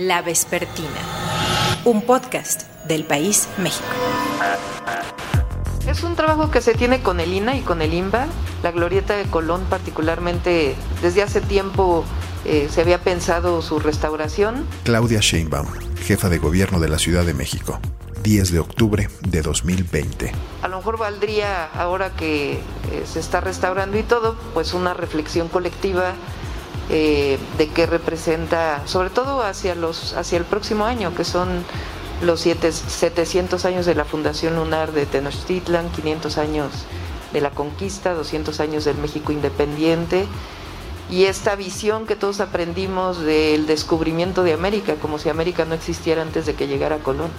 La Vespertina, un podcast del País México. Es un trabajo que se tiene con el INA y con el INBA. La glorieta de Colón particularmente, desde hace tiempo eh, se había pensado su restauración. Claudia Sheinbaum, jefa de gobierno de la Ciudad de México. 10 de octubre de 2020. A lo mejor valdría, ahora que eh, se está restaurando y todo, pues una reflexión colectiva eh, de qué representa, sobre todo hacia, los, hacia el próximo año, que son los siete, 700 años de la Fundación Lunar de Tenochtitlan, 500 años de la conquista, 200 años del México independiente y esta visión que todos aprendimos del descubrimiento de América, como si América no existiera antes de que llegara Colón.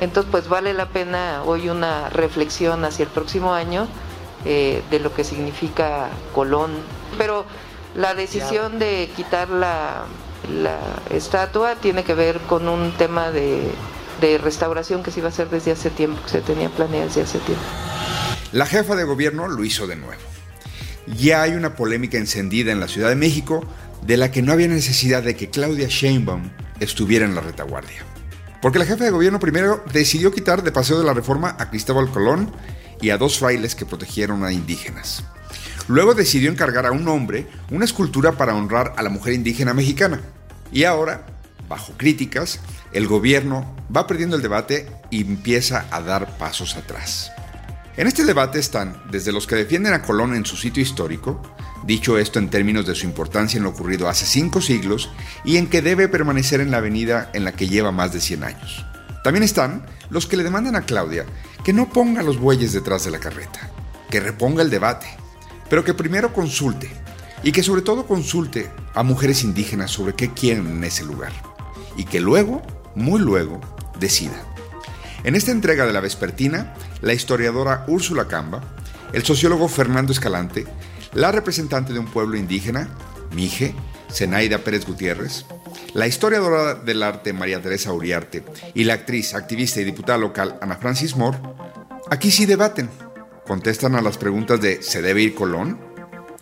Entonces, pues vale la pena hoy una reflexión hacia el próximo año eh, de lo que significa Colón. Pero la decisión de quitar la, la estatua tiene que ver con un tema de, de restauración que se iba a hacer desde hace tiempo, que se tenía planeado desde hace tiempo. La jefa de gobierno lo hizo de nuevo. Ya hay una polémica encendida en la Ciudad de México de la que no había necesidad de que Claudia Sheinbaum estuviera en la retaguardia. Porque la jefa de gobierno primero decidió quitar de Paseo de la Reforma a Cristóbal Colón y a dos frailes que protegieron a indígenas. Luego decidió encargar a un hombre una escultura para honrar a la mujer indígena mexicana. Y ahora, bajo críticas, el gobierno va perdiendo el debate y empieza a dar pasos atrás. En este debate están desde los que defienden a Colón en su sitio histórico, dicho esto en términos de su importancia en lo ocurrido hace cinco siglos y en que debe permanecer en la avenida en la que lleva más de 100 años. También están los que le demandan a Claudia que no ponga los bueyes detrás de la carreta, que reponga el debate, pero que primero consulte y que sobre todo consulte a mujeres indígenas sobre qué quieren en ese lugar y que luego, muy luego, decida. En esta entrega de la Vespertina, la historiadora Úrsula Camba, el sociólogo Fernando Escalante, la representante de un pueblo indígena, Mije, Zenaida Pérez Gutiérrez, la historiadora del arte María Teresa Uriarte y la actriz, activista y diputada local Ana Francis Moore, aquí sí debaten. Contestan a las preguntas de ¿se debe ir Colón?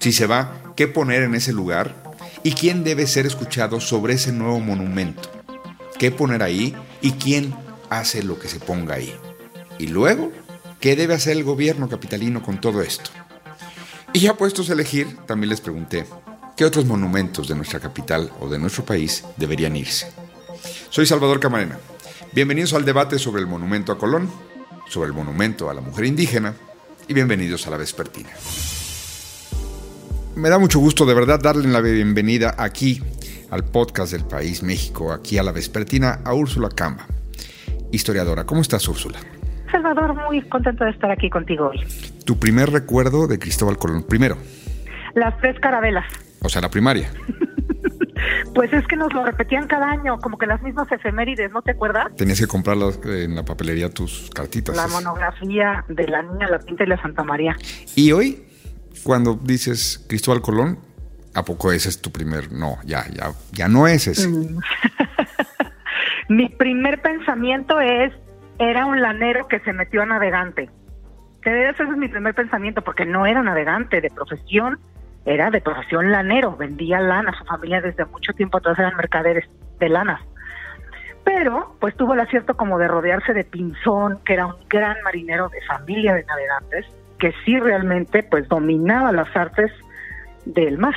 Si se va, ¿qué poner en ese lugar? ¿Y quién debe ser escuchado sobre ese nuevo monumento? ¿Qué poner ahí? ¿Y quién hace lo que se ponga ahí? Y luego, ¿qué debe hacer el gobierno capitalino con todo esto? Y ya puestos a elegir, también les pregunté, ¿qué otros monumentos de nuestra capital o de nuestro país deberían irse? Soy Salvador Camarena. Bienvenidos al debate sobre el monumento a Colón, sobre el monumento a la mujer indígena y bienvenidos a la Vespertina. Me da mucho gusto de verdad darle la bienvenida aquí al podcast del País México, aquí a la Vespertina, a Úrsula Camba, historiadora. ¿Cómo estás, Úrsula? Salvador, muy contento de estar aquí contigo hoy. Tu primer recuerdo de Cristóbal Colón, primero. Las tres carabelas. O sea, la primaria. pues es que nos lo repetían cada año, como que las mismas efemérides, ¿no te acuerdas? Tenías que comprarlas en la papelería tus cartitas. La monografía de la Niña, la Pinta y la Santa María. Y hoy, cuando dices Cristóbal Colón, ¿a poco ese es tu primer? No, ya, ya, ya no es ese. Mm. Mi primer pensamiento es, era un lanero que se metió a navegante. Ese es mi primer pensamiento, porque no era navegante de profesión, era de profesión lanero, vendía lana, su familia desde mucho tiempo atrás eran mercaderes de lanas. Pero, pues tuvo el acierto como de rodearse de Pinzón, que era un gran marinero de familia de navegantes, que sí realmente pues dominaba las artes del mar,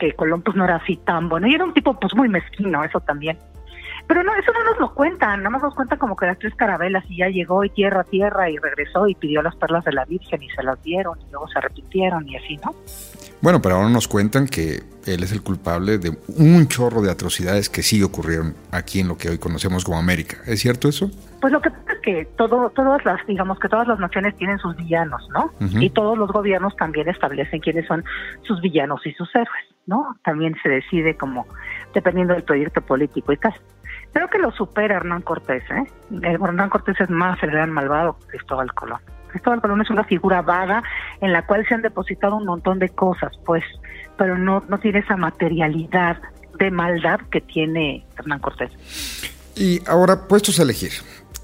que Colón pues no era así tan bueno, y era un tipo pues muy mezquino, eso también. Pero no, eso no nos lo cuentan, nada más nos cuentan como que las tres carabelas y ya llegó y tierra a tierra y regresó y pidió las perlas de la Virgen y se las dieron y luego se arrepintieron y así, ¿no? Bueno, pero ahora nos cuentan que él es el culpable de un chorro de atrocidades que sí ocurrieron aquí en lo que hoy conocemos como América. ¿Es cierto eso? Pues lo que pasa es que todo, todas las, digamos que todas las naciones tienen sus villanos, ¿no? Y todos los gobiernos también establecen quiénes son sus villanos y sus héroes, ¿no? También se decide como dependiendo del proyecto político y tal. Creo que lo supera Hernán Cortés, ¿eh? Hernán Cortés es más el gran malvado que Cristóbal Colón. Cristóbal Colón es una figura vaga en la cual se han depositado un montón de cosas, pues, pero no, no tiene esa materialidad de maldad que tiene Hernán Cortés. Y ahora, puestos a elegir,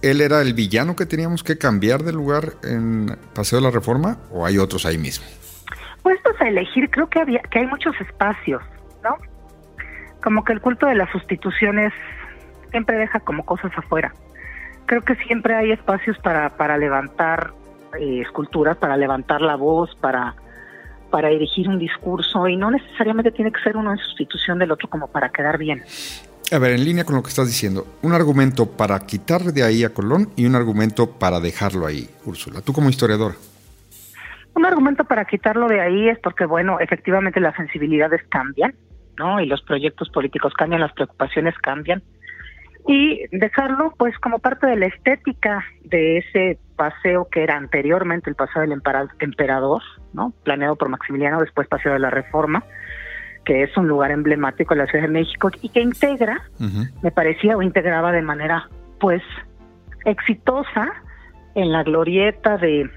¿él era el villano que teníamos que cambiar de lugar en Paseo de la Reforma o hay otros ahí mismo? Puestos a elegir, creo que, había, que hay muchos espacios, ¿no? como que el culto de las sustituciones siempre deja como cosas afuera. Creo que siempre hay espacios para, para levantar eh, esculturas, para levantar la voz, para, para dirigir un discurso y no necesariamente tiene que ser uno en sustitución del otro como para quedar bien. A ver, en línea con lo que estás diciendo, un argumento para quitar de ahí a Colón y un argumento para dejarlo ahí, Úrsula. Tú como historiadora. Un argumento para quitarlo de ahí es porque, bueno, efectivamente las sensibilidades cambian, ¿no? Y los proyectos políticos cambian, las preocupaciones cambian. Y dejarlo, pues, como parte de la estética de ese paseo que era anteriormente el paseo del emperador, ¿no? Planeado por Maximiliano, después Paseo de la Reforma, que es un lugar emblemático de la Ciudad de México y que integra, me parecía, o integraba de manera, pues, exitosa en la glorieta de,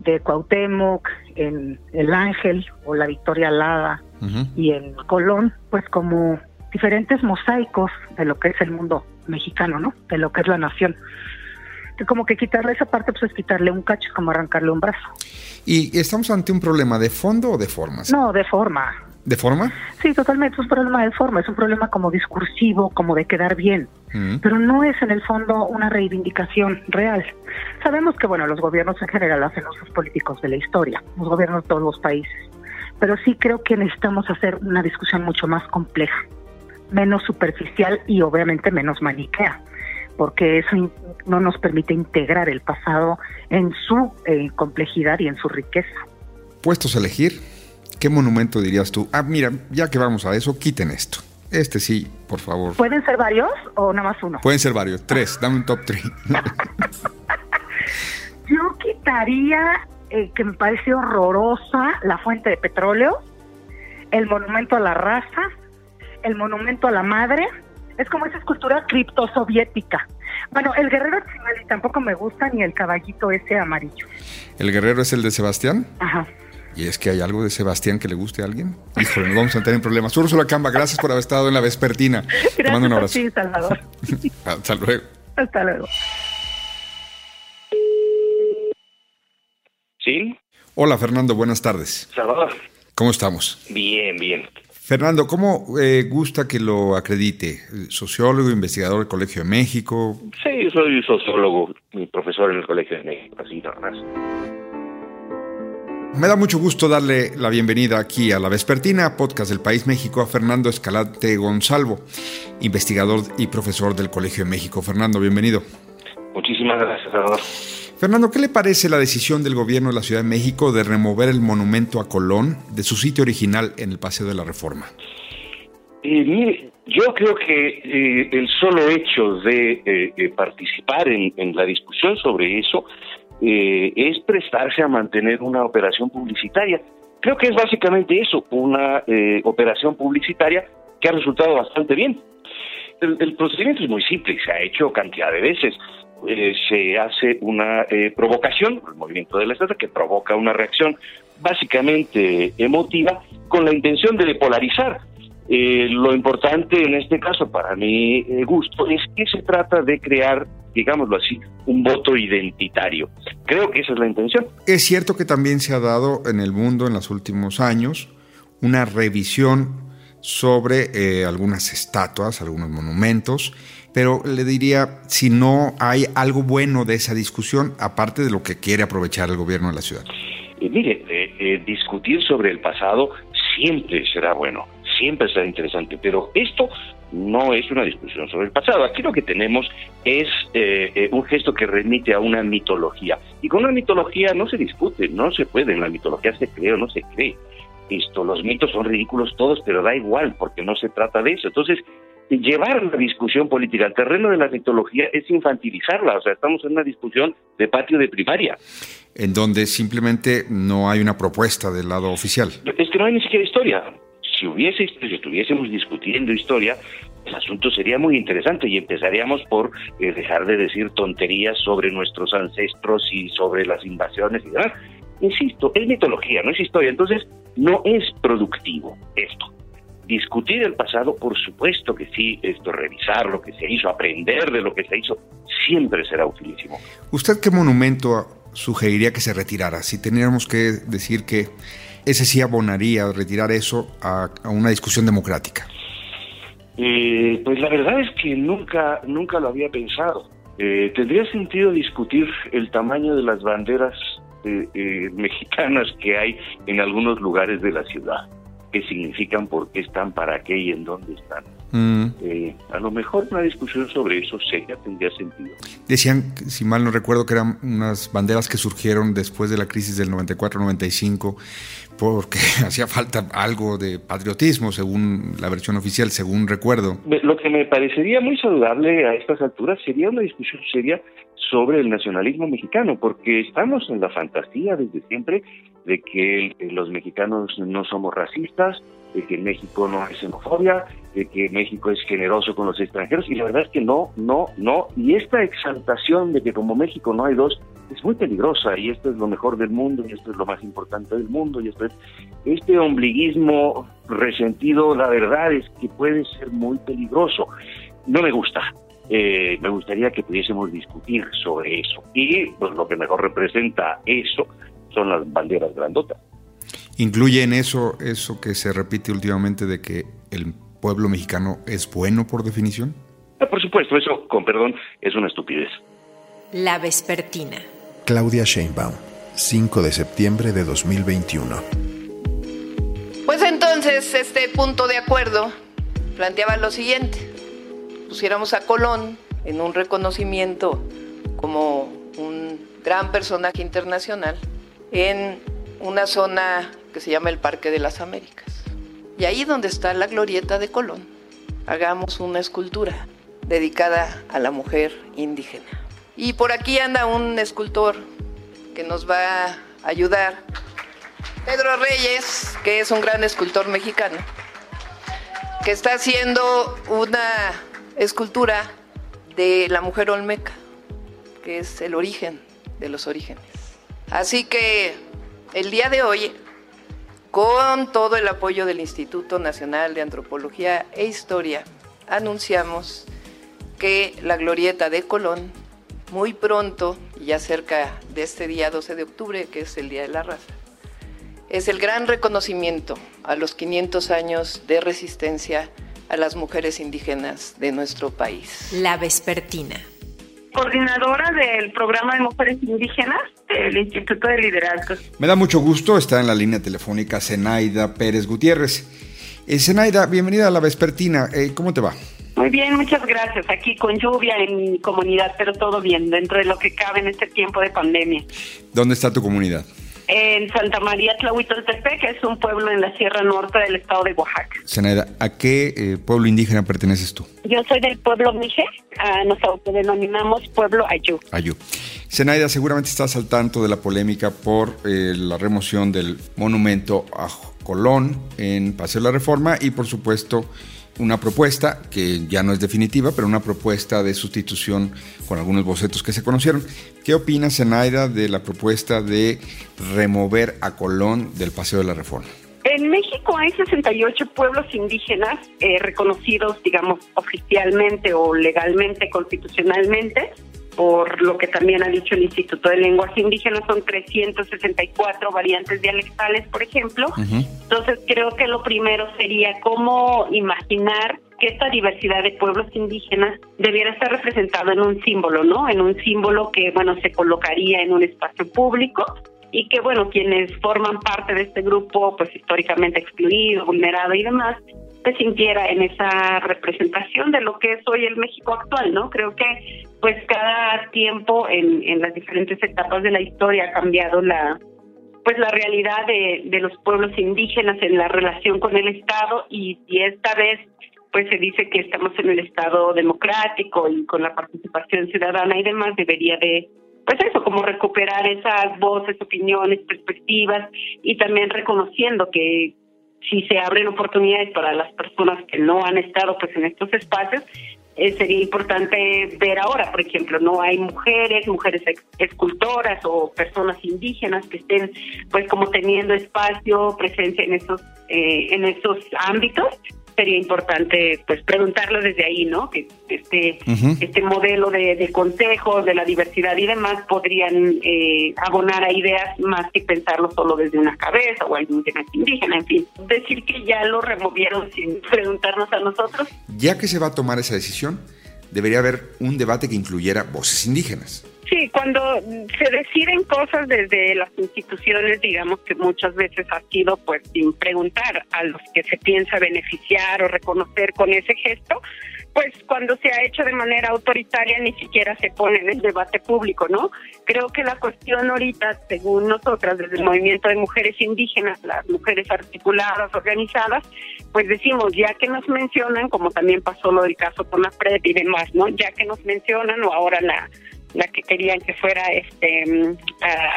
de Cuauhtémoc, en El Ángel o la Victoria Alada y en Colón, pues como diferentes mosaicos de lo que es el mundo mexicano, ¿no? De lo que es la nación. Que como que quitarle esa parte, pues es quitarle un cacho, como arrancarle un brazo. ¿Y estamos ante un problema de fondo o de formas? No, de forma. ¿De forma? Sí, totalmente, es un problema de forma, es un problema como discursivo, como de quedar bien, pero no es en el fondo una reivindicación real. Sabemos que, bueno, los gobiernos en general hacen usos políticos de la historia, los gobiernos de todos los países, pero sí creo que necesitamos hacer una discusión mucho más compleja, menos superficial y obviamente menos maniquea, porque eso no nos permite integrar el pasado en su eh, complejidad y en su riqueza. ¿Puestos a elegir? ¿Qué monumento dirías tú? Ah, mira, ya que vamos a eso, quiten esto. Este sí, por favor. ¿Pueden ser varios o nada más uno? Pueden ser varios. Tres, dame un top three. Yo quitaría, eh, que me parece horrorosa, la fuente de petróleo, el monumento a la raza, el monumento a la madre. Es como esa escultura criptosoviética. Bueno, el guerrero y tampoco me gusta, ni el caballito ese amarillo. ¿El guerrero es el de Sebastián? Ajá. ¿Y es que hay algo de Sebastián que le guste a alguien? Híjole, nos vamos a tener problemas. Úrsula Camba, gracias por haber estado en la vespertina. Gracias Te mando un abrazo. A Salvador. Hasta luego. Hasta luego. ¿Sí? Hola, Fernando, buenas tardes. Salvador. ¿Cómo estamos? Bien, bien. Fernando, ¿cómo eh, gusta que lo acredite? ¿Sociólogo, investigador del Colegio de México? Sí, soy sociólogo y profesor en el Colegio de México, así nada más. Me da mucho gusto darle la bienvenida aquí a La Vespertina, podcast del País México, a Fernando Escalante Gonzalvo, investigador y profesor del Colegio de México. Fernando, bienvenido. Muchísimas gracias, Salvador. Fernando, ¿qué le parece la decisión del gobierno de la Ciudad de México de remover el monumento a Colón de su sitio original en el Paseo de la Reforma? Eh, mire, yo creo que eh, el solo hecho de eh, participar en, la discusión sobre eso es prestarse a mantener una operación publicitaria. Creo que es básicamente eso, una operación publicitaria que ha resultado bastante bien. El, el, procedimiento es muy simple, se ha hecho cantidad de veces. Eh, se hace una eh, provocación, el movimiento de la estatua, que provoca una reacción básicamente emotiva con la intención de polarizar. Eh, lo importante en este caso, para mi gusto, es que se trata de crear, digámoslo así, un voto identitario. Creo que esa es la intención. Es cierto que también se ha dado en el mundo en los últimos años una revisión sobre algunas estatuas, algunos monumentos, pero le diría si no hay algo bueno de esa discusión, aparte de lo que quiere aprovechar el gobierno de la ciudad. Eh, mire, eh, eh, discutir sobre el pasado siempre será bueno, siempre será interesante, pero esto no es una discusión sobre el pasado. Aquí lo que tenemos es un gesto que remite a una mitología. Y con una mitología no se discute, no se puede. En la mitología se cree o no se cree. Esto, los mitos son ridículos todos, pero da igual, porque no se trata de eso. Entonces, llevar la discusión política al terreno de la mitología es infantilizarla, o sea, estamos en una discusión de patio de primaria. En donde simplemente no hay una propuesta del lado oficial. Es que no hay ni siquiera historia. Si hubiese, si estuviésemos discutiendo historia, el asunto sería muy interesante y empezaríamos por eh, dejar de decir tonterías sobre nuestros ancestros y sobre las invasiones y demás. Insisto, es mitología, no es historia, entonces no es productivo esto. Discutir el pasado, por supuesto que sí, esto, revisar lo que se hizo, aprender de lo que se hizo, siempre será utilísimo. ¿Usted qué monumento sugeriría que se retirara? Si teniéramos que decir que ese sí abonaría retirar eso a, una discusión democrática. Eh, pues la verdad es que nunca, nunca lo había pensado. Eh, ¿Tendría sentido discutir el tamaño de las banderas eh, mexicanas que hay en algunos lugares de la ciudad? ¿Qué significan, por qué están, para qué y en dónde están? Mm. a lo mejor una discusión sobre eso sería tendría sentido. Decían, si mal no recuerdo, que eran unas banderas que surgieron después de la crisis del 94-95 porque hacía falta algo de patriotismo, según la versión oficial, según recuerdo. Lo que me parecería muy saludable a estas alturas sería una discusión seria sobre el nacionalismo mexicano, porque estamos en la fantasía desde siempre de que los mexicanos no somos racistas, de que México no es xenofobia, de que México es generoso con los extranjeros, y la verdad es que no, no, no. Y esta exaltación de que como México no hay dos es muy peligrosa, y esto es lo mejor del mundo, y esto es lo más importante del mundo, y esto es este ombliguismo resentido, la verdad es que puede ser muy peligroso. No me gusta. Eh, me gustaría que pudiésemos discutir sobre eso. Y pues lo que mejor representa eso son las banderas grandotas. ¿Incluye en eso eso que se repite últimamente de que el pueblo mexicano es bueno por definición? Ah, por supuesto, eso, con perdón, es una estupidez. La Vespertina. Claudia Sheinbaum, 5 de septiembre de 2021. Pues entonces, este punto de acuerdo planteaba lo siguiente. Pusiéramos a Colón en un reconocimiento como un gran personaje internacional en una zona que se llama el Parque de las Américas. Y ahí donde está la glorieta de Colón, hagamos una escultura dedicada a la mujer indígena. Y por aquí anda un escultor que nos va a ayudar, Pedro Reyes, que es un gran escultor mexicano, que está haciendo una escultura de la mujer olmeca, que es el origen de los orígenes. Así que el día de hoy con todo el apoyo del Instituto Nacional de Antropología e Historia, anunciamos que la glorieta de Colón, muy pronto, ya cerca de este día 12 de octubre, que es el Día de la Raza, es el gran reconocimiento a los 500 años de resistencia a las mujeres indígenas de nuestro país. La Vespertina coordinadora del programa de mujeres indígenas del Instituto de Liderazgo. Me da mucho gusto estar en la línea telefónica Zenaida Pérez Gutiérrez. Eh, Zenaida, bienvenida a la Vespertina. Eh, ¿Cómo te va? Muy bien, muchas gracias. Aquí con lluvia en mi comunidad, pero todo bien, dentro de lo que cabe en este tiempo de pandemia. ¿Dónde está tu comunidad? En Santa María Tlahuitoltepec, que es un pueblo en la Sierra Norte del estado de Oaxaca. Zenaida, ¿a qué eh, pueblo indígena perteneces tú? Yo soy del pueblo Mije, nos autodenominamos pueblo Ayú. Ayú. Zenaida, seguramente estás al tanto de la polémica por eh, la remoción del monumento a Colón en Paseo de la Reforma y por supuesto una propuesta que ya no es definitiva, pero una propuesta de sustitución con algunos bocetos que se conocieron. ¿Qué opina Zenaida de la propuesta de remover a Colón del Paseo de la Reforma? En México hay 68 pueblos indígenas eh, reconocidos, digamos, oficialmente o legalmente, constitucionalmente por lo que también ha dicho el Instituto de Lenguas Indígenas, son 364 variantes dialectales, por ejemplo. Entonces creo que lo primero sería cómo imaginar que esta diversidad de pueblos indígenas debiera estar representada en un símbolo, ¿no? En un símbolo que, bueno, se colocaría en un espacio público y que, bueno, quienes forman parte de este grupo, pues históricamente excluido, vulnerado y demás, se sintiera en esa representación de lo que es hoy el México actual, ¿no? Creo que pues cada tiempo en, en las diferentes etapas de la historia ha cambiado la pues la realidad de, de los pueblos indígenas en la relación con el Estado y, y esta vez pues se dice que estamos en el Estado democrático y con la participación ciudadana y demás debería de pues eso, como recuperar esas voces, opiniones, perspectivas y también reconociendo que si se abren oportunidades para las personas que no han estado pues en estos espacios, eh, sería importante ver ahora, por ejemplo, no hay mujeres, mujeres escultoras o personas indígenas que estén pues como teniendo espacio, presencia en esos eh, en esos ámbitos sería importante pues preguntarlo desde ahí, ¿no? Que este este modelo de, consejos, de la diversidad y demás podrían eh, abonar a ideas más que pensarlo solo desde una cabeza o algún tema indígena, en fin. Decir que ya lo removieron sin preguntarnos a nosotros. Ya que se va a tomar esa decisión, debería haber un debate que incluyera voces indígenas. Sí, cuando se deciden cosas desde las instituciones, digamos que muchas veces ha sido pues sin preguntar a los que se piensa beneficiar o reconocer con ese gesto, pues cuando se ha hecho de manera autoritaria ni siquiera se pone en el debate público, ¿no? Creo que la cuestión ahorita, según nosotras, desde el movimiento de mujeres indígenas, las mujeres articuladas, organizadas, pues decimos, ya que nos mencionan, como también pasó lo del caso con la PREP y demás, ¿no? Ya que nos mencionan o ahora la la que querían que fuera este mm,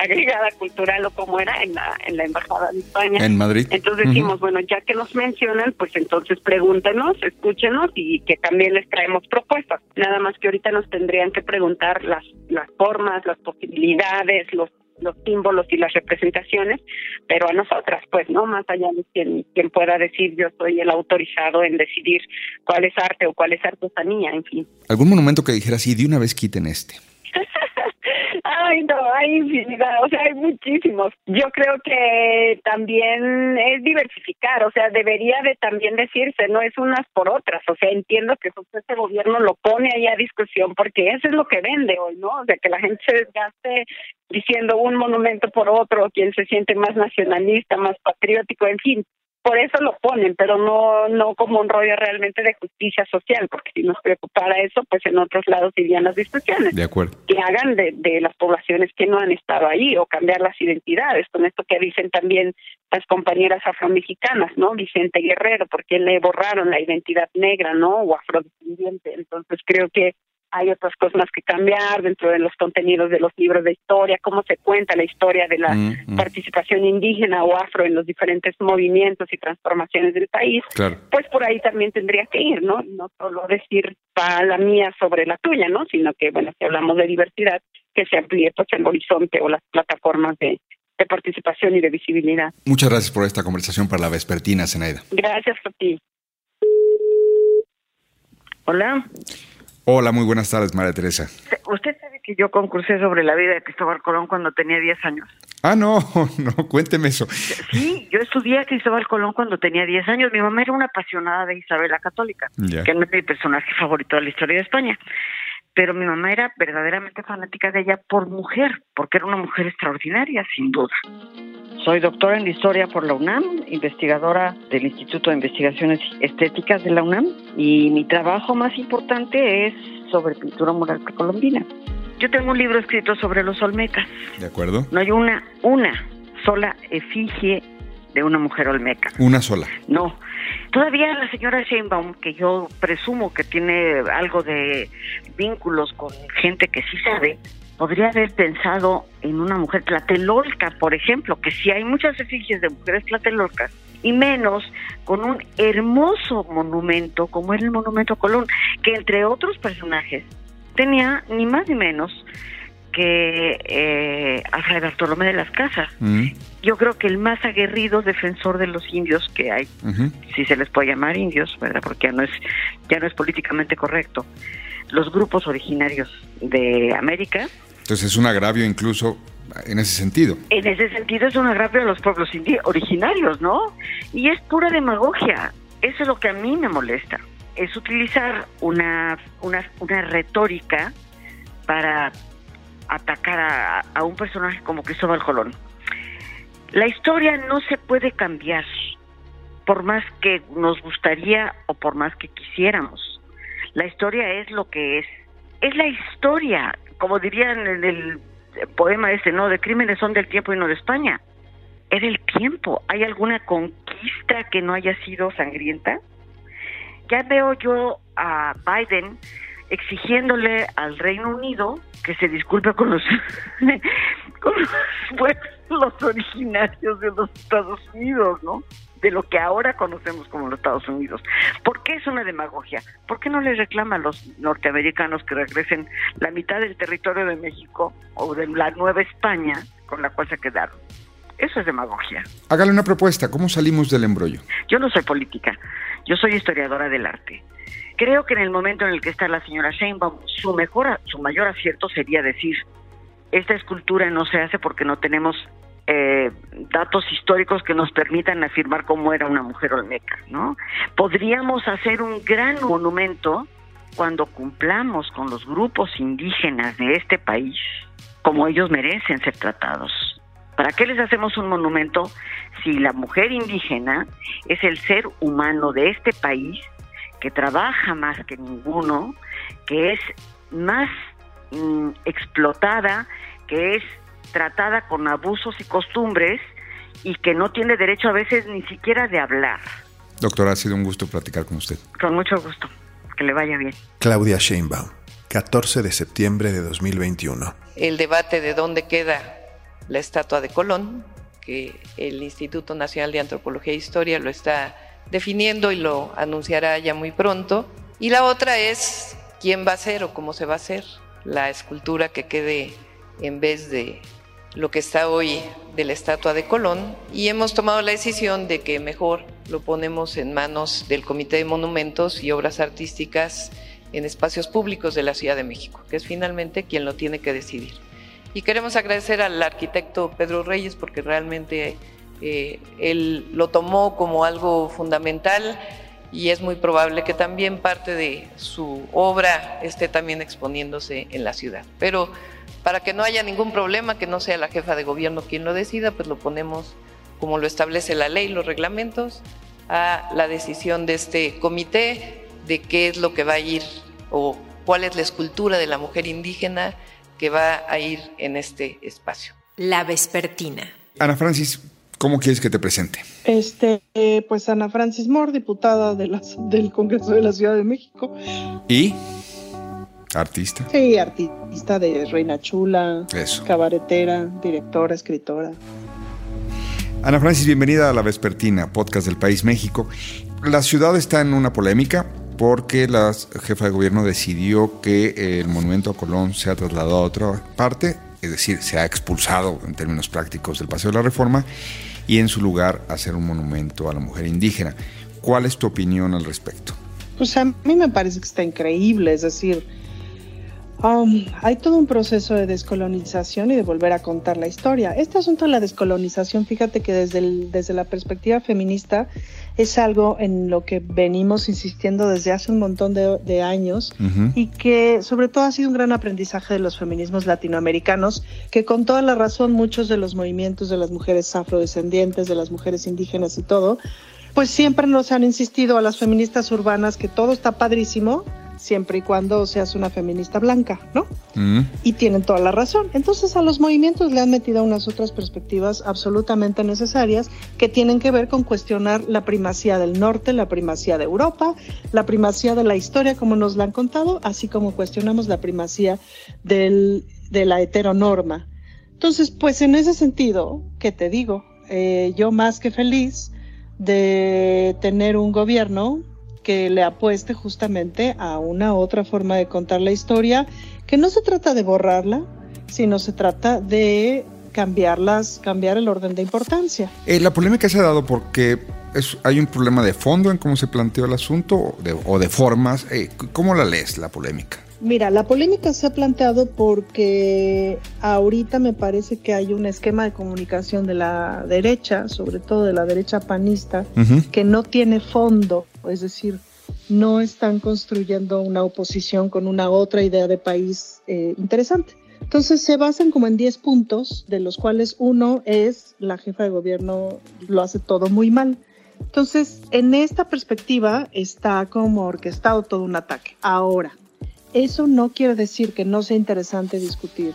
agregada cultural o como era en la, en la embajada de España. En Madrid. Entonces decimos, bueno, ya que nos mencionan, pues entonces pregúntenos, escúchenos y que también les traemos propuestas. Nada más que ahorita nos tendrían que preguntar las, las formas, las posibilidades, los los símbolos y las representaciones, pero a nosotras, pues, ¿no? Más allá de quien, quien pueda decir yo soy el autorizado en decidir cuál es arte o cuál es artesanía, en fin. ¿Algún monumento que dijera así, de una vez quiten este? Ay, no, hay infinidad, o sea, hay muchísimos. Yo creo que también es diversificar, o sea, debería de también decirse, no es unas por otras, o sea, entiendo que este gobierno lo pone ahí a discusión porque eso es lo que vende hoy, ¿no? O sea, que la gente se desgaste diciendo un monumento por otro, quien se siente más nacionalista, más patriótico, en fin, por eso lo ponen, pero no no como un rollo realmente de justicia social, porque si nos preocupara eso, pues en otros lados irían las discusiones. De acuerdo. Que hagan de, de las poblaciones que no han estado ahí o cambiar las identidades, con esto que dicen también las compañeras afromexicanas, ¿no? Vicente Guerrero, porque le borraron la identidad negra, ¿no? O afrodescendiente. Entonces creo que hay otras cosas que cambiar dentro de los contenidos de los libros de historia, cómo se cuenta la historia de la mm, mm. participación indígena o afro en los diferentes movimientos y transformaciones del país, pues por ahí también tendría que ir, ¿no? No solo decir para la mía sobre la tuya, ¿no? Sino que, bueno, si hablamos de diversidad, que se amplíe pues, el horizonte o las plataformas de, de participación y de visibilidad. Muchas gracias por esta conversación para la vespertina, Zenaida. Gracias a ti. Hola. Hola, muy buenas tardes, María Teresa. Usted sabe que yo concursé sobre la vida de Cristóbal Colón cuando tenía 10 años. Ah, no, no, cuénteme eso. Sí, yo estudié a Cristóbal Colón cuando tenía 10 años. Mi mamá era una apasionada de Isabel la Católica, que no es mi personaje favorito de la historia de España. Pero mi mamá era verdaderamente fanática de ella por mujer, porque era una mujer extraordinaria, sin duda. Soy doctora en Historia por la UNAM, investigadora del Instituto de Investigaciones Estéticas de la UNAM y mi trabajo más importante es sobre pintura mural precolombina. Yo tengo un libro escrito sobre los olmecas. ¿De acuerdo? No hay una, una sola efigie de una mujer olmeca. ¿Una sola? No. Todavía la señora Sheinbaum, que yo presumo que tiene algo de vínculos con gente que sí sabe, podría haber pensado en una mujer tlatelolca, por ejemplo, que si hay muchas efigies de mujeres tlatelolcas, y menos con un hermoso monumento como era el Monumento Colón, que entre otros personajes tenía ni más ni menos que eh, a Fray Bartolomé de las Casas. Mm. Yo creo que el más aguerrido defensor de los indios que hay, si se les puede llamar indios, ¿verdad? Porque ya no es ya no es políticamente correcto. Los grupos originarios de América entonces es un agravio incluso en ese sentido. En ese sentido es un agravio a los pueblos originarios, ¿no? Y es pura demagogia. Eso es lo que a mí me molesta. Es utilizar una, una, una retórica para atacar a, un personaje como Cristóbal Colón. La historia no se puede cambiar por más que nos gustaría o por más que quisiéramos. La historia es lo que es. Es la historia como dirían en el poema ese, ¿no? De crímenes son del tiempo y no de España. Es del tiempo. ¿Hay alguna conquista que no haya sido sangrienta? Ya veo yo a Biden exigiéndole al Reino Unido que se disculpe con los, con los originarios de los Estados Unidos, ¿no? de lo que ahora conocemos como los Estados Unidos. ¿Por qué es una demagogia? ¿Por qué no les reclama a los norteamericanos que regresen la mitad del territorio de México o de la Nueva España con la cual se quedaron? Eso es demagogia. Hágale una propuesta, ¿cómo salimos del embrollo? Yo no soy política. Yo soy historiadora del arte. Creo que en el momento en el que está la señora Sheinbaum, su mejor, su mayor acierto sería decir, esta escultura no se hace porque no tenemos eh, datos históricos que nos permitan afirmar cómo era una mujer olmeca, ¿no? Podríamos hacer un gran monumento cuando cumplamos con los grupos indígenas de este país como ellos merecen ser tratados. ¿Para qué les hacemos un monumento si la mujer indígena es el ser humano de este país que trabaja más que ninguno, que es más mm, explotada, que es tratada con abusos y costumbres y que no tiene derecho a veces ni siquiera de hablar? Doctora, ha sido un gusto platicar con usted. Con mucho gusto. Que le vaya bien. Claudia Sheinbaum, 14 de septiembre de 2021. El debate de dónde queda la estatua de Colón, que el Instituto Nacional de Antropología e Historia lo está definiendo y lo anunciará ya muy pronto. Y la otra es quién va a ser o cómo se va a hacer la escultura que quede en vez de lo que está hoy de la estatua de Colón y hemos tomado la decisión de que mejor lo ponemos en manos del Comité de Monumentos y Obras Artísticas en espacios públicos de la Ciudad de México, que es finalmente quien lo tiene que decidir. Y queremos agradecer al arquitecto Pedro Reyes porque realmente eh, él lo tomó como algo fundamental y es muy probable que también parte de su obra esté también exponiéndose en la ciudad. Pero para que no haya ningún problema, que no sea la jefa de gobierno quien lo decida, pues lo ponemos como lo establece la ley, los reglamentos, a la decisión de este comité de qué es lo que va a ir o cuál es la escultura de la mujer indígena que va a ir en este espacio. La vespertina. Ana Francis, ¿cómo quieres que te presente? Este, pues Ana Francis Moore, diputada de las, del Congreso de la Ciudad de México. ¿Y? ¿Artista? Sí, artista de Reina Chula, Eso. cabaretera, directora, escritora. Ana Francis, bienvenida a La Vespertina, podcast del País México. La ciudad está en una polémica porque la jefa de gobierno decidió que el monumento a Colón se ha trasladado a otra parte, es decir, se ha expulsado en términos prácticos del Paseo de la Reforma y en su lugar hacer un monumento a la mujer indígena. ¿Cuál es tu opinión al respecto? Pues a mí me parece que está increíble, es decir, Um, hay todo un proceso de descolonización y de volver a contar la historia. Este asunto de la descolonización, fíjate que desde, el, desde la perspectiva feminista es algo en lo que venimos insistiendo desde hace un montón de, de años uh -huh. y que sobre todo ha sido un gran aprendizaje de los feminismos latinoamericanos, que con toda la razón muchos de los movimientos de las mujeres afrodescendientes, de las mujeres indígenas y todo, pues siempre nos han insistido a las feministas urbanas que todo está padrísimo, siempre y cuando seas una feminista blanca, ¿no? Mm. Y tienen toda la razón. Entonces a los movimientos le han metido unas otras perspectivas absolutamente necesarias que tienen que ver con cuestionar la primacía del norte, la primacía de Europa, la primacía de la historia como nos la han contado, así como cuestionamos la primacía del, de la heteronorma. Entonces, pues en ese sentido, ¿qué te digo? Eh, yo más que feliz de tener un gobierno que le apueste justamente a una otra forma de contar la historia, que no se trata de borrarla, sino se trata de cambiarlas, cambiar el orden de importancia. Eh, la polémica se ha dado porque es, hay un problema de fondo en cómo se planteó el asunto o de, o de formas. Eh, ¿Cómo la lees la polémica? Mira, la polémica se ha planteado porque ahorita me parece que hay un esquema de comunicación de la derecha, sobre todo de la derecha panista, uh -huh. que no tiene fondo, es decir, no están construyendo una oposición con una otra idea de país eh, interesante. Entonces se basan como en 10 puntos, de los cuales uno es la jefa de gobierno lo hace todo muy mal. Entonces, en esta perspectiva está como orquestado todo un ataque. Ahora, eso no quiere decir que no sea interesante discutir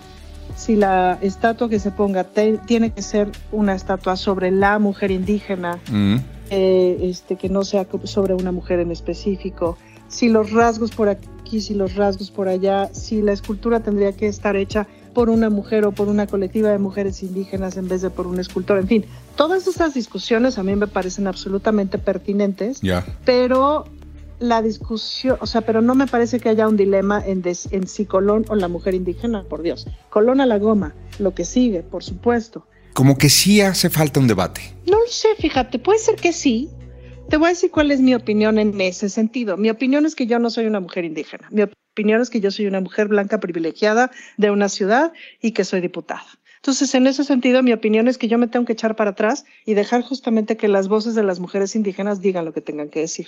si la estatua que se ponga te, tiene que ser una estatua sobre la mujer indígena, mm. Eh, este, que no sea sobre una mujer en específico, si los rasgos por aquí, si los rasgos por allá, si la escultura tendría que estar hecha por una mujer o por una colectiva de mujeres indígenas en vez de por un escultor, en fin, todas esas discusiones a mí me parecen absolutamente pertinentes, yeah. pero la discusión, o sea, pero no me parece que haya un dilema en, des, en si Colón o la mujer indígena, por Dios. Colón a la goma, lo que sigue, por supuesto. Como que sí hace falta un debate. No lo sé, fíjate, puede ser que sí, Te voy a decir cuál es mi opinión en ese sentido. Mi opinión es que yo no soy una mujer indígena. Mi opinión es que yo soy una mujer blanca privilegiada de una ciudad y que soy diputada. Entonces, en ese sentido, mi opinión es que yo me tengo que echar para atrás y dejar justamente que las voces de las mujeres indígenas digan lo que tengan que decir.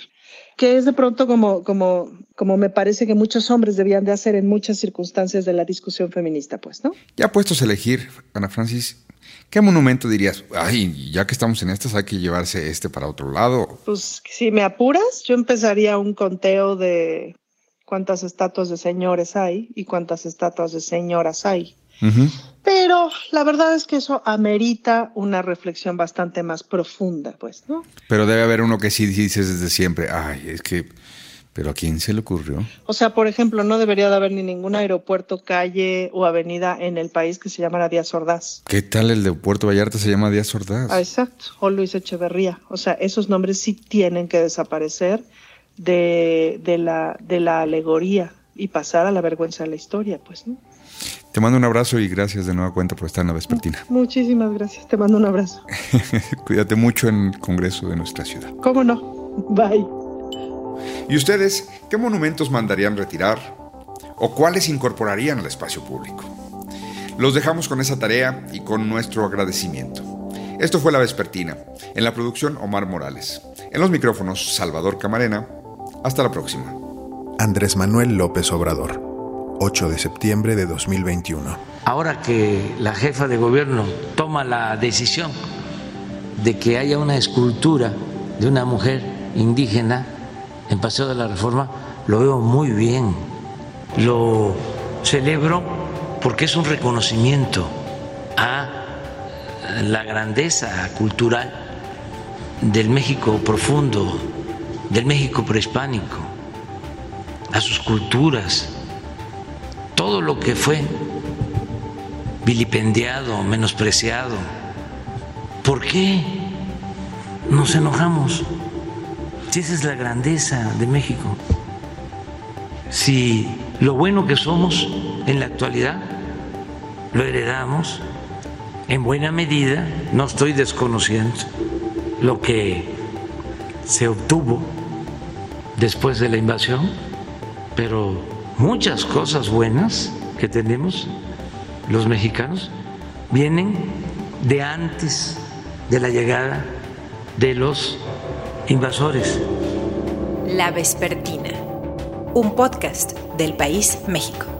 Que es de pronto como, como, como me parece que muchos hombres debían de hacer en muchas circunstancias de la discusión feminista, pues, ¿no? Ya puestos a elegir, Ana Francis, ¿Qué monumento dirías? Ay, ya que estamos en estas, hay que llevarse este para otro lado. Pues si me apuras, yo empezaría un conteo de cuántas estatuas de señores hay y cuántas estatuas de señoras hay. Pero la verdad es que eso amerita una reflexión bastante más profunda, pues, ¿no? Pero debe haber uno que sí dices desde siempre, ay, es que, pero ¿a quién se le ocurrió? O sea, por ejemplo, no debería de haber ni ningún aeropuerto, calle o avenida en el país que se llamara Díaz Ordaz. ¿Qué tal el de Puerto Vallarta se llama Díaz Ordaz? Ah, exacto, o Luis Echeverría. O sea, esos nombres sí tienen que desaparecer de, de, la, de la alegoría y pasar a la vergüenza de la historia, pues, ¿no? Te mando un abrazo y gracias de nueva cuenta por estar en la vespertina. Muchísimas gracias, te mando un abrazo. Cuídate mucho en el Congreso de nuestra ciudad. ¿Cómo no? Bye. ¿Y ustedes qué monumentos mandarían retirar? ¿O cuáles incorporarían al espacio público? Los dejamos con esa tarea y con nuestro agradecimiento. Esto fue La Vespertina. En la producción, Omar Morales. En los micrófonos, Salvador Camarena. Hasta la próxima. Andrés Manuel López Obrador. 8 de septiembre de 2021. Ahora que la jefa de gobierno toma la decisión de que haya una escultura de una mujer indígena en Paseo de la Reforma, lo veo muy bien. Lo celebro porque es un reconocimiento a la grandeza cultural del México profundo, del México prehispánico, a sus culturas, todo lo que fue vilipendiado, menospreciado. ¿Por qué nos enojamos? Si esa es la grandeza de México. Si lo bueno que somos en la actualidad lo heredamos en buena medida, no estoy desconociendo lo que se obtuvo después de la invasión, pero muchas cosas buenas que tenemos los mexicanos vienen de antes de la llegada de los invasores. La Vespertina, un podcast del país México.